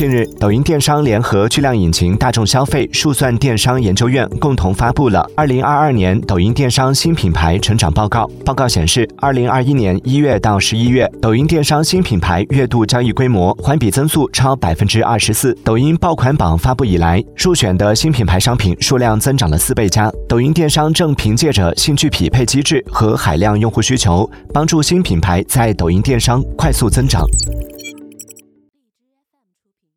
近日，抖音电商联合巨量引擎、大众消费、数算电商研究院共同发布了《二零二二年抖音电商新品牌成长报告》。报告显示，二零二一年一月到十一月，抖音电商新品牌月度交易规模环比增速超百分之二十四。抖音爆款榜发布以来，入选的新品牌商品数量增长了四倍加。抖音电商正凭借着兴趣匹配机制和海量用户需求，帮助新品牌在抖音电商快速增长。品。